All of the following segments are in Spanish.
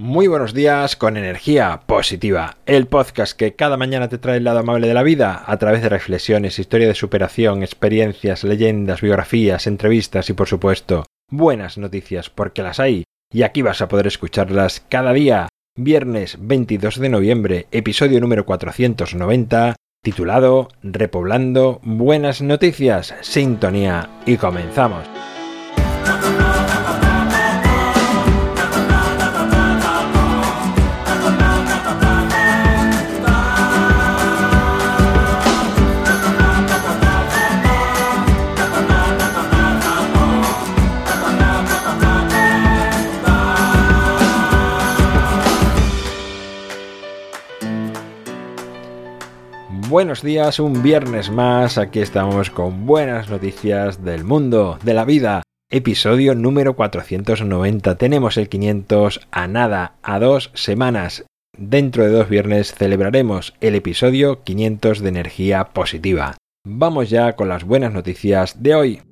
Muy buenos días con energía positiva, el podcast que cada mañana te trae el lado amable de la vida a través de reflexiones, historia de superación, experiencias, leyendas, biografías, entrevistas y por supuesto buenas noticias porque las hay y aquí vas a poder escucharlas cada día. Viernes 22 de noviembre, episodio número 490, titulado Repoblando Buenas Noticias, Sintonía y comenzamos. Buenos días, un viernes más, aquí estamos con buenas noticias del mundo, de la vida. Episodio número 490, tenemos el 500 a nada, a dos semanas. Dentro de dos viernes celebraremos el episodio 500 de energía positiva. Vamos ya con las buenas noticias de hoy.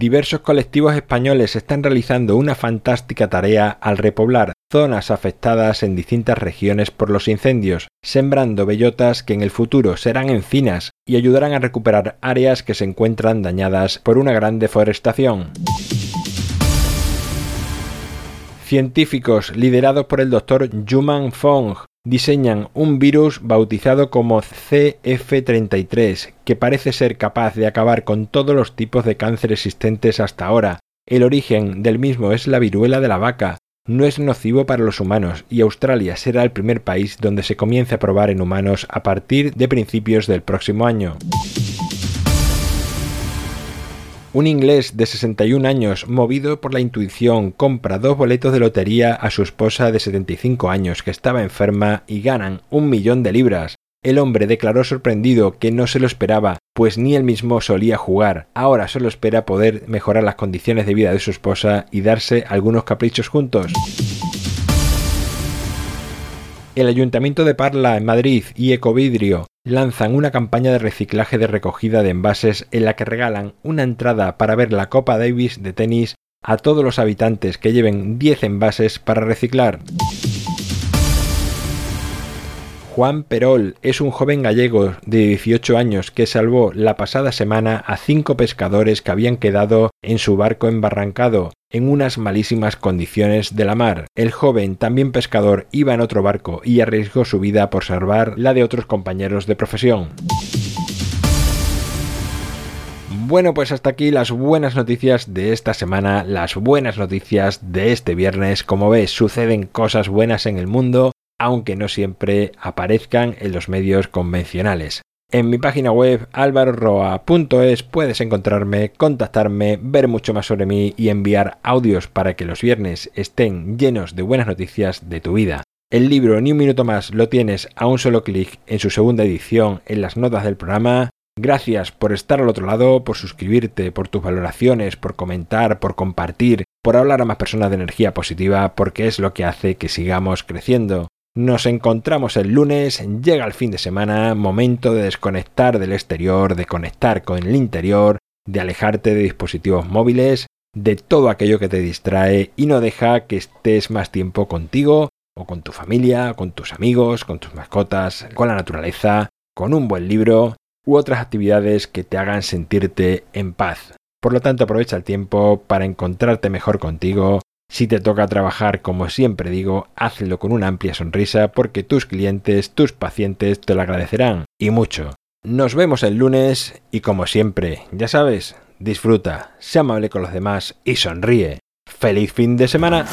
Diversos colectivos españoles están realizando una fantástica tarea al repoblar zonas afectadas en distintas regiones por los incendios, sembrando bellotas que en el futuro serán encinas y ayudarán a recuperar áreas que se encuentran dañadas por una gran deforestación. Científicos liderados por el doctor Juman Fong diseñan un virus bautizado como CF33, que parece ser capaz de acabar con todos los tipos de cáncer existentes hasta ahora. El origen del mismo es la viruela de la vaca. No es nocivo para los humanos y Australia será el primer país donde se comience a probar en humanos a partir de principios del próximo año. Un inglés de 61 años, movido por la intuición, compra dos boletos de lotería a su esposa de 75 años, que estaba enferma, y ganan un millón de libras. El hombre declaró sorprendido que no se lo esperaba, pues ni él mismo solía jugar. Ahora solo espera poder mejorar las condiciones de vida de su esposa y darse algunos caprichos juntos. El Ayuntamiento de Parla en Madrid y Ecovidrio lanzan una campaña de reciclaje de recogida de envases en la que regalan una entrada para ver la Copa Davis de tenis a todos los habitantes que lleven 10 envases para reciclar. Juan Perol es un joven gallego de 18 años que salvó la pasada semana a cinco pescadores que habían quedado en su barco embarrancado en unas malísimas condiciones de la mar. El joven, también pescador, iba en otro barco y arriesgó su vida por salvar la de otros compañeros de profesión. Bueno, pues hasta aquí las buenas noticias de esta semana, las buenas noticias de este viernes. Como ves, suceden cosas buenas en el mundo, aunque no siempre aparezcan en los medios convencionales. En mi página web alvaroroa.es puedes encontrarme, contactarme, ver mucho más sobre mí y enviar audios para que los viernes estén llenos de buenas noticias de tu vida. El libro Ni un minuto más lo tienes a un solo clic en su segunda edición en las notas del programa. Gracias por estar al otro lado, por suscribirte, por tus valoraciones, por comentar, por compartir, por hablar a más personas de energía positiva, porque es lo que hace que sigamos creciendo. Nos encontramos el lunes, llega el fin de semana, momento de desconectar del exterior, de conectar con el interior, de alejarte de dispositivos móviles, de todo aquello que te distrae y no deja que estés más tiempo contigo o con tu familia, con tus amigos, con tus mascotas, con la naturaleza, con un buen libro u otras actividades que te hagan sentirte en paz. Por lo tanto, aprovecha el tiempo para encontrarte mejor contigo, si te toca trabajar, como siempre digo, hazlo con una amplia sonrisa porque tus clientes, tus pacientes te lo agradecerán y mucho. Nos vemos el lunes y como siempre, ya sabes, disfruta, sea amable con los demás y sonríe. ¡Feliz fin de semana!